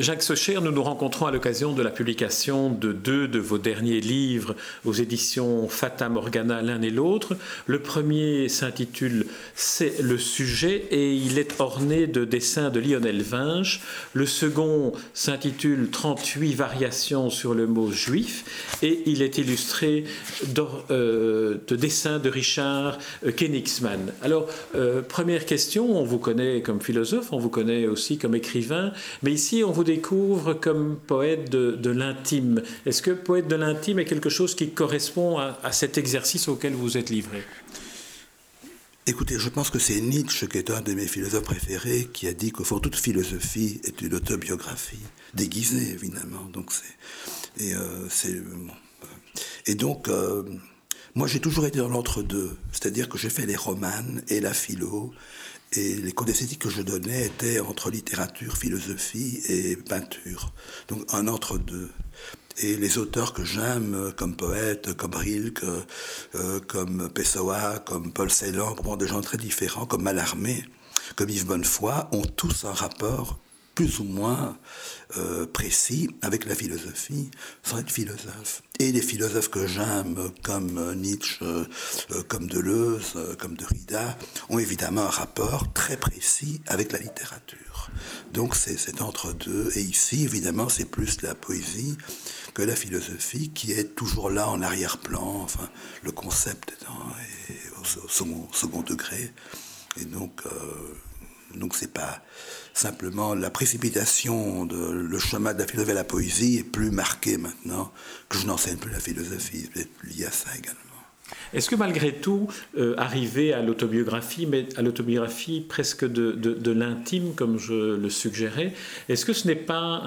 Jacques Socher, nous nous rencontrons à l'occasion de la publication de deux de vos derniers livres aux éditions Fata Morgana l'un et l'autre. Le premier s'intitule C'est le sujet et il est orné de dessins de Lionel Vinge. Le second s'intitule 38 variations sur le mot juif et il est illustré euh, de dessins de Richard Kenigsmann. Alors, euh, première question, on vous connaît comme philosophe, on vous connaît aussi comme écrivain, mais ici on vous découvre comme poète de, l'intime. Est-ce que poète de l'intime est quelque chose qui correspond à, cet exercice auquel vous êtes livré? Écoutez, je pense que c'est Nietzsche, qui est un de mes philosophes préférés, qui a dit qu'au fond, toute philosophie est une autobiographie, déguisée évidemment. Donc c'est, et, euh, c'est, et donc, euh, moi j'ai toujours été dans l'entre-deux, c'est-à-dire que j'ai fait les romanes et la philo, et les cours d'esthétique que je donnais étaient entre littérature, philosophie et peinture. Donc un entre-deux. Et les auteurs que j'aime, comme poètes, comme Rilke, euh, comme Pessoa, comme Paul Celan, des gens très différents, comme Mallarmé, comme Yves Bonnefoy, ont tous un rapport plus ou moins euh, précis avec la philosophie sans être philosophe. Et les philosophes que j'aime, comme Nietzsche, euh, comme Deleuze, comme Derrida, ont évidemment un rapport très précis avec la littérature. Donc c'est entre deux. Et ici, évidemment, c'est plus la poésie que la philosophie qui est toujours là en arrière-plan. Enfin, le concept est au, second, second, degré. Et donc, euh, donc c'est pas simplement la précipitation de le chemin de la philosophie à la poésie est plus marqué maintenant que je n'enseigne plus la philosophie. C'est lié à ça également. Est-ce que malgré tout, euh, arriver à l'autobiographie, mais à l'autobiographie presque de, de, l'intime, comme je le suggérais, est-ce que ce n'est pas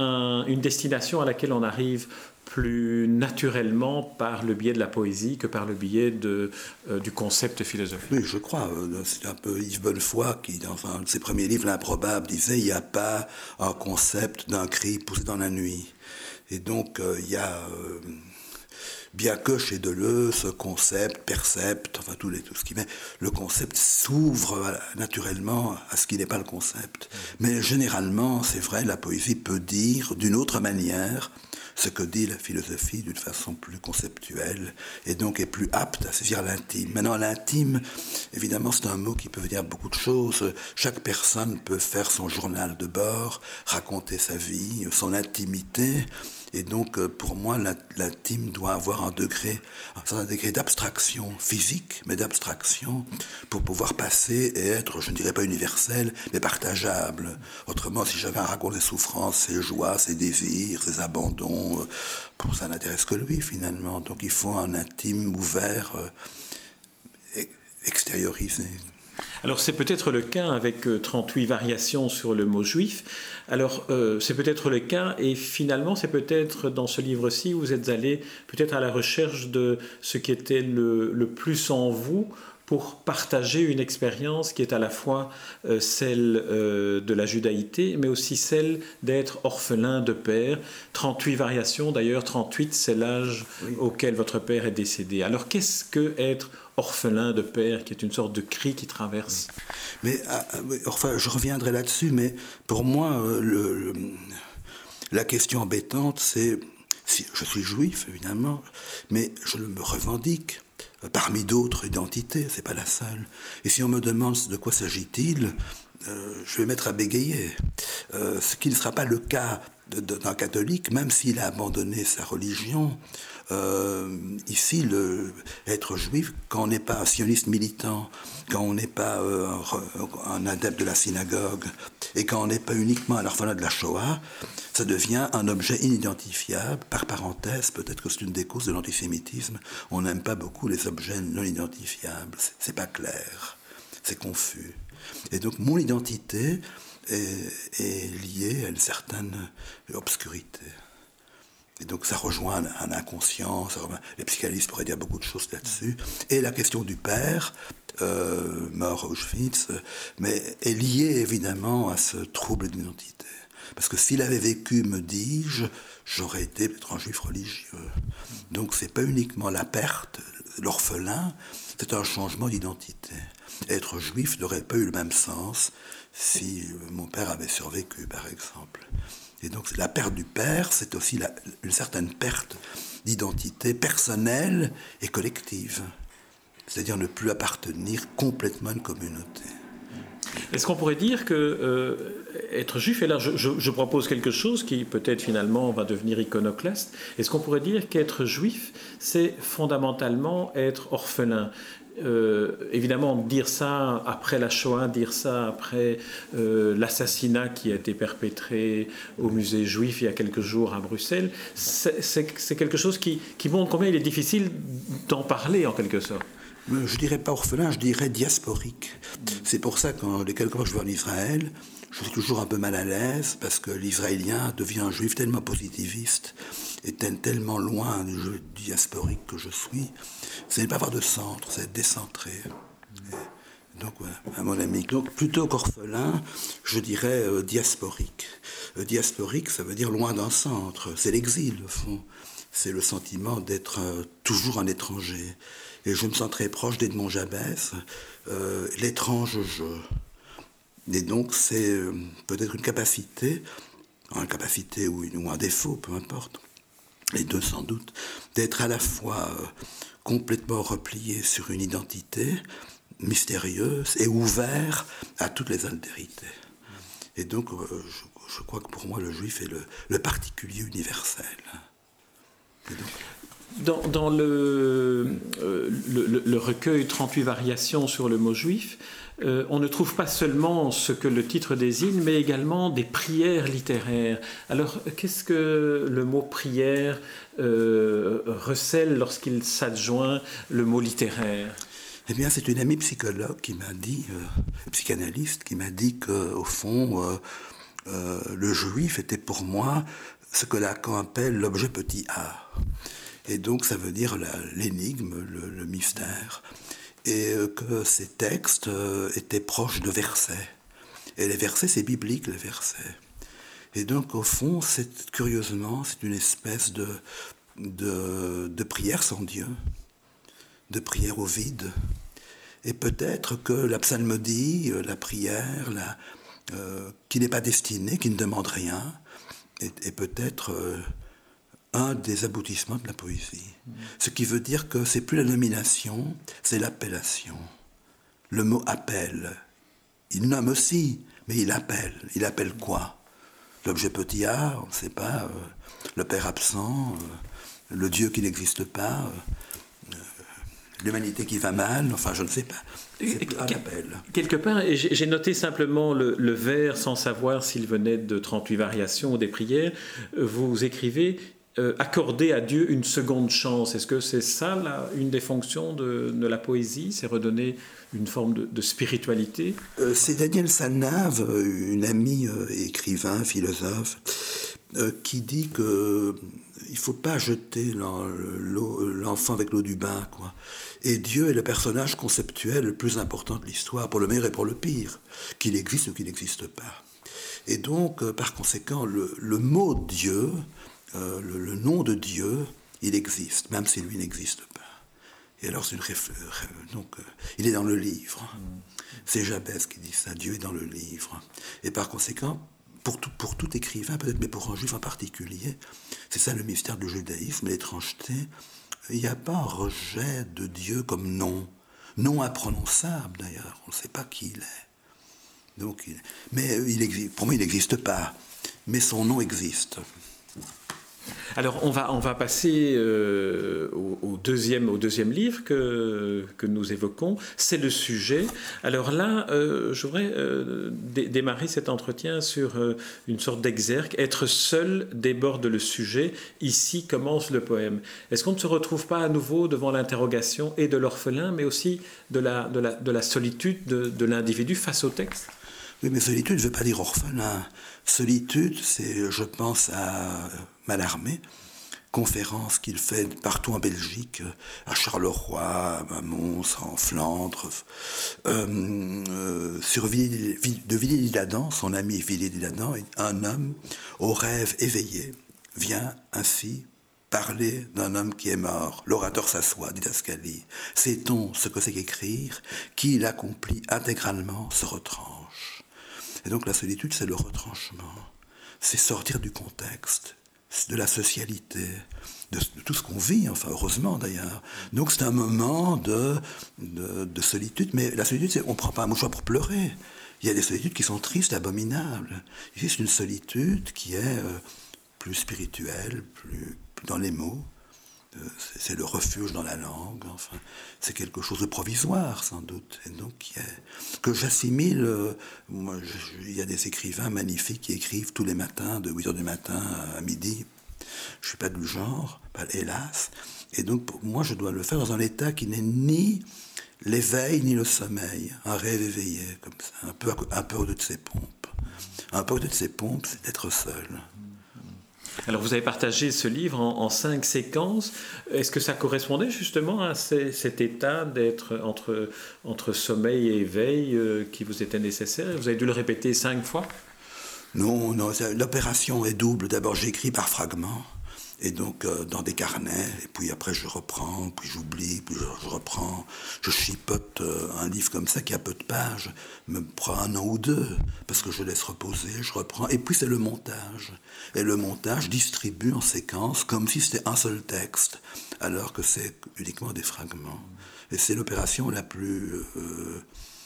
une destination à laquelle on arrive plus naturellement par le biais de la poésie que par le biais de, euh, du concept philosophique. Oui, je crois. Euh, c'est un peu Yves Bonnefoy qui, dans un de ses premiers livres, L'improbable, disait il n'y a pas un concept d'un cri poussé dans la nuit. Et donc, euh, il y a, bien que chez Deleuze, concept, percept, enfin tout, ce qui met, le concept s'ouvre naturellement à ce qui n'est pas le concept. Mais généralement, c'est vrai, la poésie peut dire d'une autre manière ce que dit la philosophie d'une façon plus conceptuelle et donc est plus apte à saisir l'intime. Maintenant, l'intime, évidemment, c'est un mot qui peut dire beaucoup de choses. Chaque personne peut faire son journal de bord, raconter sa vie, son intimité. Et donc, euh, pour moi, l'intime doit avoir un degré, un degré d'abstraction physique, mais d'abstraction pour pouvoir passer et être, je ne dirais pas universel, mais partageable. Autrement, si j'avais à raconter ses souffrances, ses joies, ses désirs, ses abandons, pour euh, ça n'intéresse que lui finalement. Donc, il faut un intime ouvert, euh, extériorisé. Alors c'est peut-être le cas avec 38 variations sur le mot juif, alors, euh, c'est peut-être le cas, et finalement, c'est peut-être dans ce livre-ci où vous êtes allé peut-être à la recherche de ce qui était le, plus en vous pour partager une expérience qui est à la fois euh, celle euh, de la judaïté, mais aussi celle d'être orphelin de père. 38 variations, d'ailleurs, 38, c'est l'âge auquel votre père est décédé. Alors, qu'est-ce que être orphelin de père, qui est une sorte de cri qui traverse? Mais ah, ah, enfin, je reviendrai là-dessus, mais pour moi, euh, la question embêtante, c'est si je suis juif, évidemment, mais je me revendique parmi d'autres identités, c'est pas la seule. Et si on me demande de quoi s'agit-il, euh, je vais mettre à bégayer. ce qui ne sera pas le cas d'un catholique, même s'il a abandonné sa religion, euh, ici, être juif, quand on n'est pas un sioniste militant, quand on n'est pas euh, un, adepte de la synagogue, et quand on n'est pas uniquement un orphelin de la Shoah, ça devient un objet inidentifiable. Par parenthèse, peut-être que c'est une des causes de l'antisémitisme. On n'aime pas beaucoup les objets non identifiables. C'est pas clair, c'est confus. Et donc, mon identité est, liée à une certaine obscurité. Et donc ça rejoint un, inconscient, les psychanalystes pourraient dire beaucoup de choses là-dessus. Et la question du père, euh, mort à Auschwitz, mais est liée évidemment à ce trouble d'identité. Parce que s'il avait vécu, me dis-je, j'aurais été peut-être un juif religieux. Donc c'est pas uniquement la perte, l'orphelin, c'est un changement d'identité. Être juif n'aurait pas eu le même sens si mon père avait survécu, par exemple. Et donc la perte du père, c'est aussi une certaine perte d'identité personnelle et collective. C'est-à-dire ne plus appartenir complètement à une communauté. Est-ce qu'on pourrait dire que euh, être juif, et là je, propose quelque chose qui peut-être finalement va devenir iconoclaste, est-ce qu'on pourrait dire qu'être juif, c'est fondamentalement être orphelin? Euh, évidemment, dire ça après la Shoah, dire ça après euh, l'assassinat qui a été perpétré au musée juif il y a quelques jours à Bruxelles, c'est quelque chose qui, qui montre combien il est difficile d'en parler en quelque sorte. Je dirais pas orphelin, je dirais diasporique. C'est pour ça que les quelques fois que je vais en Israël, je suis toujours un peu mal à l'aise parce que l'Israélien devient un juif tellement positiviste et tellement loin du jeu diasporique que je suis. Ce n'est pas avoir de centre, c'est être décentré. donc, à mon ami. Donc, plutôt qu'orphelin, je dirais euh, diasporique. Euh, diasporique, ça veut dire loin d'un centre. C'est l'exil, au fond. C'est le sentiment d'être euh, toujours un étranger. Et je me sens très proche d'Edmond Jabès, euh, l'étrange jeu. Et donc c'est euh, peut-être une capacité, une capacité ou, un défaut, peu importe, les deux sans doute, d'être à la fois euh, complètement replié sur une identité mystérieuse et ouvert à toutes les altérités. Et donc je, crois que pour moi le juif est le, particulier universel. Dans, euh, le, le, recueil 38 variations sur le mot juif, euh, on ne trouve pas seulement ce que le titre désigne, mais également des prières littéraires. Alors, qu'est-ce que le mot prière euh, recèle lorsqu'il s'adjoint le mot littéraire? Eh bien, c'est une amie psychologue qui m'a dit, psychanalyste, qui m'a dit qu'au fond, le juif était pour moi ce que Lacan appelle l'objet petit a. Et donc ça veut dire l'énigme, le, mystère. Et euh, que ces textes euh, étaient proches de versets. Et les versets, c'est biblique, les versets. Et donc au fond, c'est curieusement, c'est une espèce de, de, prière sans Dieu, de prière au vide. Et peut-être que la psalmodie, euh, la prière, qui n'est pas destinée, qui ne demande rien, est, peut-être un des aboutissements de la poésie. Ce qui veut dire que c'est plus la nomination, c'est l'appellation. Le mot appelle. Il nomme aussi, mais il appelle. Il appelle quoi? L'objet petit A, on ne sait pas, euh, le père absent, euh, le Dieu qui n'existe pas, euh, l'humanité qui va mal, enfin je ne sais pas. Quelque part, j'ai noté simplement le, le, vers sans savoir s'il venait de 38 variations ou des prières. Vous écrivez euh, accorder à Dieu une seconde chance. Est-ce que c'est ça une des fonctions de, la poésie C'est redonner une forme de, spiritualité? Euh, C'est Daniel Sanave, une amie euh, écrivain, philosophe, qui dit que il faut pas jeter l'enfant avec l'eau du bain. Quoi. Et Dieu est le personnage conceptuel le plus important de l'histoire, pour le meilleur et pour le pire, qu'il existe ou qu'il n'existe pas. Et donc, par conséquent, le mot Dieu euh, le, nom de Dieu, il existe, même si lui n'existe pas. Et alors, c'est une donc, euh, il est dans le livre. C'est Jabès qui dit ça, Dieu est dans le livre. Et par conséquent, pour tout, écrivain, peut-être, mais pour un juif en particulier, c'est ça le mystère du judaïsme, l'étrangeté. Il n'y a pas un rejet de Dieu comme nom. Nom imprononçable d'ailleurs, on ne sait pas qui il est. Donc, mais il existe, pour moi, il n'existe pas. Mais son nom existe. Alors on va, on va passer euh, au, deuxième, au deuxième livre que, que nous évoquons, c'est le sujet. Alors là, euh, je voudrais euh, démarrer cet entretien sur une sorte d'exergue. Être seul déborde le sujet, ici commence le poème. Est-ce qu'on ne se retrouve pas à nouveau devant l'interrogation et de l'orphelin, mais aussi de la, de la, de la solitude de, de l'individu face au texte? Oui, mais solitude ne veut pas dire orphelin. Solitude, c'est, je pense, à Malarmé, conférences qu'il fait partout en Belgique, à Charleroi, à Mons, en Flandre, euh, euh, sur de Villiers-l'Isle-Adam, son ami Villiers-l'Isle-Adam, un homme au rêve éveillé vient ainsi parler d'un homme qui est mort. L'orateur s'assoit, dit Ascali. Sait-on ce que c'est qu'écrire? Qui l'accomplit intégralement se retranche. Et donc la solitude, c'est le retranchement. C'est sortir du contexte, de la socialité, de, tout ce qu'on vit, enfin heureusement d'ailleurs. Donc c'est un moment de, de, solitude, mais la solitude, c'est on ne prend pas un mouchoir pour pleurer. Il y a des solitudes qui sont tristes, abominables. Ici, c'est une solitude qui est euh, plus spirituelle, plus, dans les mots. C'est le refuge dans la langue, enfin, c'est quelque chose de provisoire sans doute, et donc que j'assimile. Euh, il y a des écrivains magnifiques qui écrivent tous les matins, de 8 h du matin à midi. Je suis pas du genre, hélas, et donc moi je dois le faire dans un état qui n'est ni l'éveil ni le sommeil, un rêve éveillé comme ça, un peu un peu au-dessus de ses pompes. Un peu au-dessus de ses pompes, c'est d'être seul. Alors vous avez partagé ce livre en, cinq séquences. Est-ce que ça correspondait justement à cet état d'être entre, entre sommeil et éveil euh, qui vous était nécessaire? Vous avez dû le répéter cinq fois? Non, non, l'opération est double. D'abord j'écris par fragments et donc euh, dans des carnets, et puis après je reprends, puis j'oublie, puis je, reprends, je chipote euh, un livre comme ça qui a peu de pages, me prend un an ou deux, parce que je laisse reposer, je reprends, et puis c'est le montage. Et le montage distribue en séquence comme si c'était un seul texte, alors que c'est uniquement des fragments. Et c'est l'opération la plus... Euh,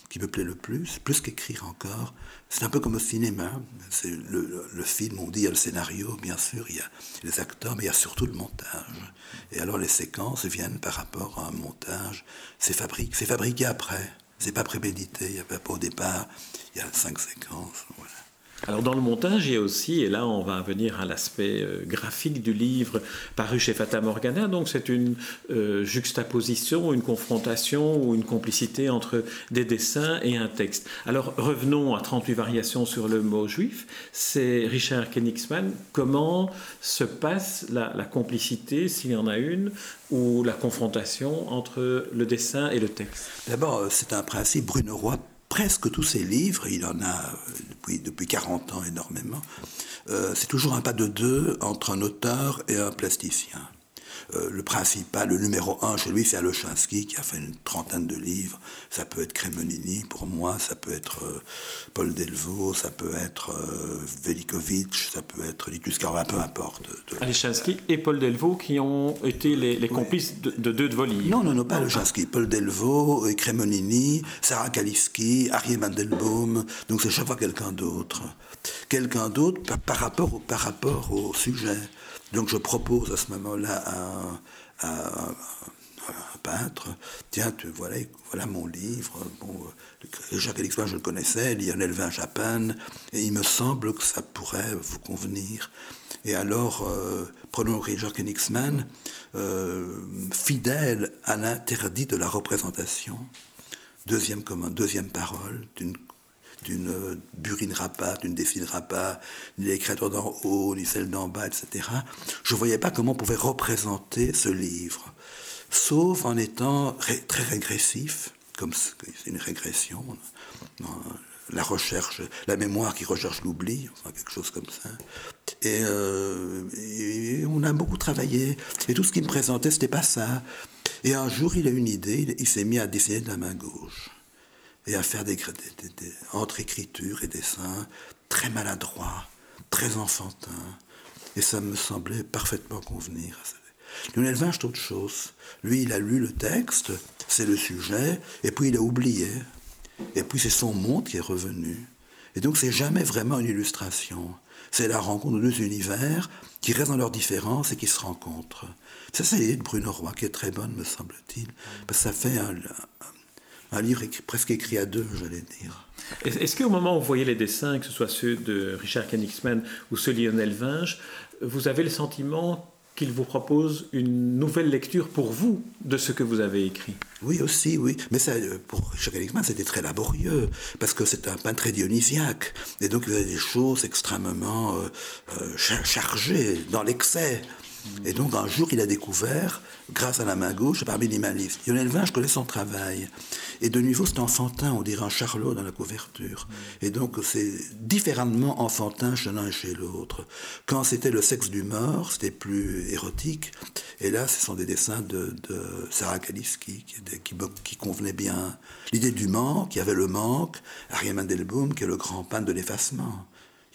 qui me plaît le plus, plus qu'écrire encore. C'est un peu comme au cinéma. C'est le, film, on dit, il y a le scénario, bien sûr, il y a les acteurs, mais il y a surtout le montage. Et alors les séquences viennent par rapport à un montage. C'est fabriqué, fabriqué après. C'est pas prémédité. Il y a pas au départ. Il y a cinq séquences. Voilà. Alors dans le montage, il y a aussi, et là on va venir à l'aspect euh, graphique du livre paru chez Fata Morgana, donc c'est une euh, juxtaposition, une confrontation ou une complicité entre des dessins et un texte. Alors revenons à 38 variations sur le mot juif, c'est Richard Kenigsman, comment se passe la, la complicité, s'il y en a une, ou la confrontation entre le dessin et le texte? D'abord, euh, c'est un principe, Bruno Roy presque tous ses livres, il en a euh, depuis, depuis 40 ans énormément, euh, c'est toujours un pas de deux entre un auteur et un plasticien. Euh, le principal, le numéro un chez lui, c'est Alochinsky, qui a fait une trentaine de livres. Ça peut être Kremonini, pour moi, ça peut être Paul Delvaux, ça peut être Velikovic, ça peut être Lituscar, peu importe. De... et Paul Delvaux qui ont été les, complices de, deux de vos livres. Non, non, non, pas Alochinsky. Paul Delvaux, Kremonini, Sarah Kaliski, Arié Mandelbaum, donc c'est chaque fois quelqu'un d'autre. Quelqu'un d'autre par, rapport au, par rapport au sujet. Donc je propose à ce moment-là à, un peintre, tiens, tu, voilà, voilà mon livre. Bon, Jacques Alexandre, je le connaissais, Lionel à peine, et il me semble que ça pourrait vous convenir. Et alors, euh, prenons Richard Königsmann, euh, fidèle à l'interdit de la représentation, deuxième, comme deuxième parole d'une d'une burinera pas, d'une définira pas, ni les créatures d'en haut, ni celles d'en bas, etc. Je ne voyais pas comment on pouvait représenter ce livre, sauf en étant très régressif, comme c'est une régression, la recherche, la mémoire qui recherche l'oubli, enfin quelque chose comme ça. Euh, et, on a beaucoup travaillé. Et tout ce qu'il me présentait, c'était pas ça. Et un jour, il a une idée, il s'est mis à dessiner de la main gauche et à faire des, entre écriture et dessin très maladroits, très enfantins. Et ça me semblait parfaitement convenir. Lionel Vinge, c'est autre chose. Lui, il a lu le texte, c'est le sujet, et puis il a oublié. Et puis c'est son monde qui est revenu. Et donc c'est jamais vraiment une illustration. C'est la rencontre de deux univers qui restent dans leurs différences et qui se rencontrent. C'est ça l'idée de Bruno Roy qui est très bonne, me semble-t-il, parce que ça fait un livre presque écrit à deux, j'allais dire. Est-ce qu'au moment où vous voyez les dessins, que ce soit ceux de Richard Kenigsman ou ceux de Lionel Vinge, vous avez le sentiment qu'il vous propose une nouvelle lecture pour vous de ce que vous avez écrit? Oui, aussi, oui. Mais ça, pour Richard Kenigsman, c'était très laborieux, parce que c'est un peintre très dionysiaque. Et donc, il y avait des choses extrêmement euh, euh, chargées, dans l'excès. Et donc un jour, il a découvert, grâce à la main gauche, par minimaliste. Lionel Vin, je connais son travail. Et de nouveau, c'est enfantin, on dirait un charlot dans la couverture. Et donc, c'est différemment enfantin chez l'un et chez l'autre. Quand c'était le sexe du mort, c'était plus érotique. Et là, ce sont des dessins de, Sarah Kaliski qui, qui, convenaient bien. L'idée du manque, il y avait le manque, Ariel Mandelbaum, qui est le grand pan de l'effacement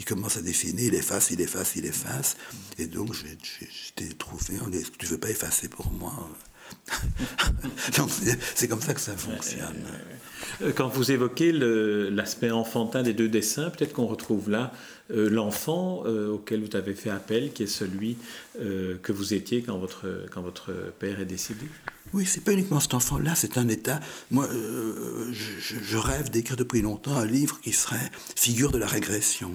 il commence à définir, il efface, il efface, il efface. Et donc, j'étais trouvé, tu veux pas effacer pour moi? C'est comme ça que ça fonctionne. Euh, quand vous évoquez l'aspect enfantin des deux dessins, peut-être qu'on retrouve là euh, l'enfant euh, auquel vous avez fait appel, qui est celui que vous étiez quand votre, quand votre père est décédé. Oui, c'est pas uniquement cet enfant-là, c'est un état. Moi, je, rêve d'écrire depuis longtemps un livre qui serait figure de la régression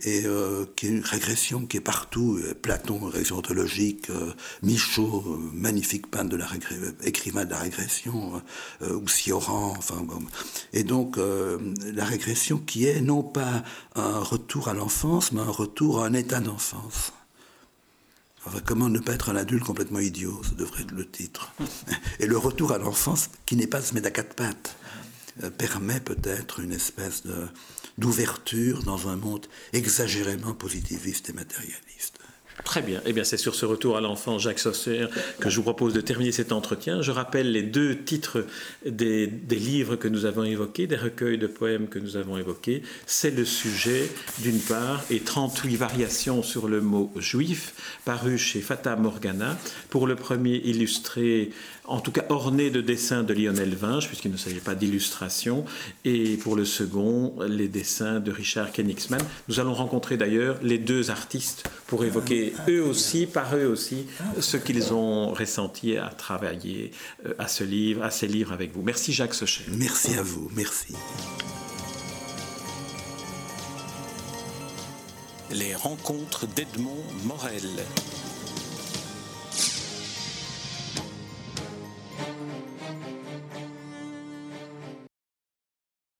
et euh, qui est une régression qui est partout. Euh, Platon, régression ontologique, euh, Michaud, magnifique peintre de la écrivain de la régression, ou Sioran, enfin. Et donc, la régression qui est non pas un retour à l'enfance, mais un retour à un état d'enfance. Enfin, comment ne pas être un adulte complètement idiot, ça devrait être le titre. Et le retour à l'enfance, qui n'est pas se mettre à quatre pattes, permet peut-être une espèce d'ouverture dans un monde exagérément positiviste et matérialiste. Très bien. Eh bien, c'est sur ce retour à l'enfant Jacques Saucer que je vous propose de terminer cet entretien. Je rappelle les deux titres des, livres que nous avons évoqués, des recueils de poèmes que nous avons évoqués. C'est le sujet, d'une part, et 38 variations sur le mot juif, paru chez Fata Morgana. Pour le premier, illustré en tout cas orné de dessins de Lionel Vinge, puisqu'il ne s'agit pas d'illustration, et pour le second, les dessins de Richard Kenigsman. Nous allons rencontrer d'ailleurs les deux artistes pour évoquer eux aussi, par eux aussi, ce qu'ils ont ressenti à travailler euh, à ce livre, à ces livres avec vous. Merci Jacques Sochet. Merci à vous, merci. Les rencontres d'Edmond Morel.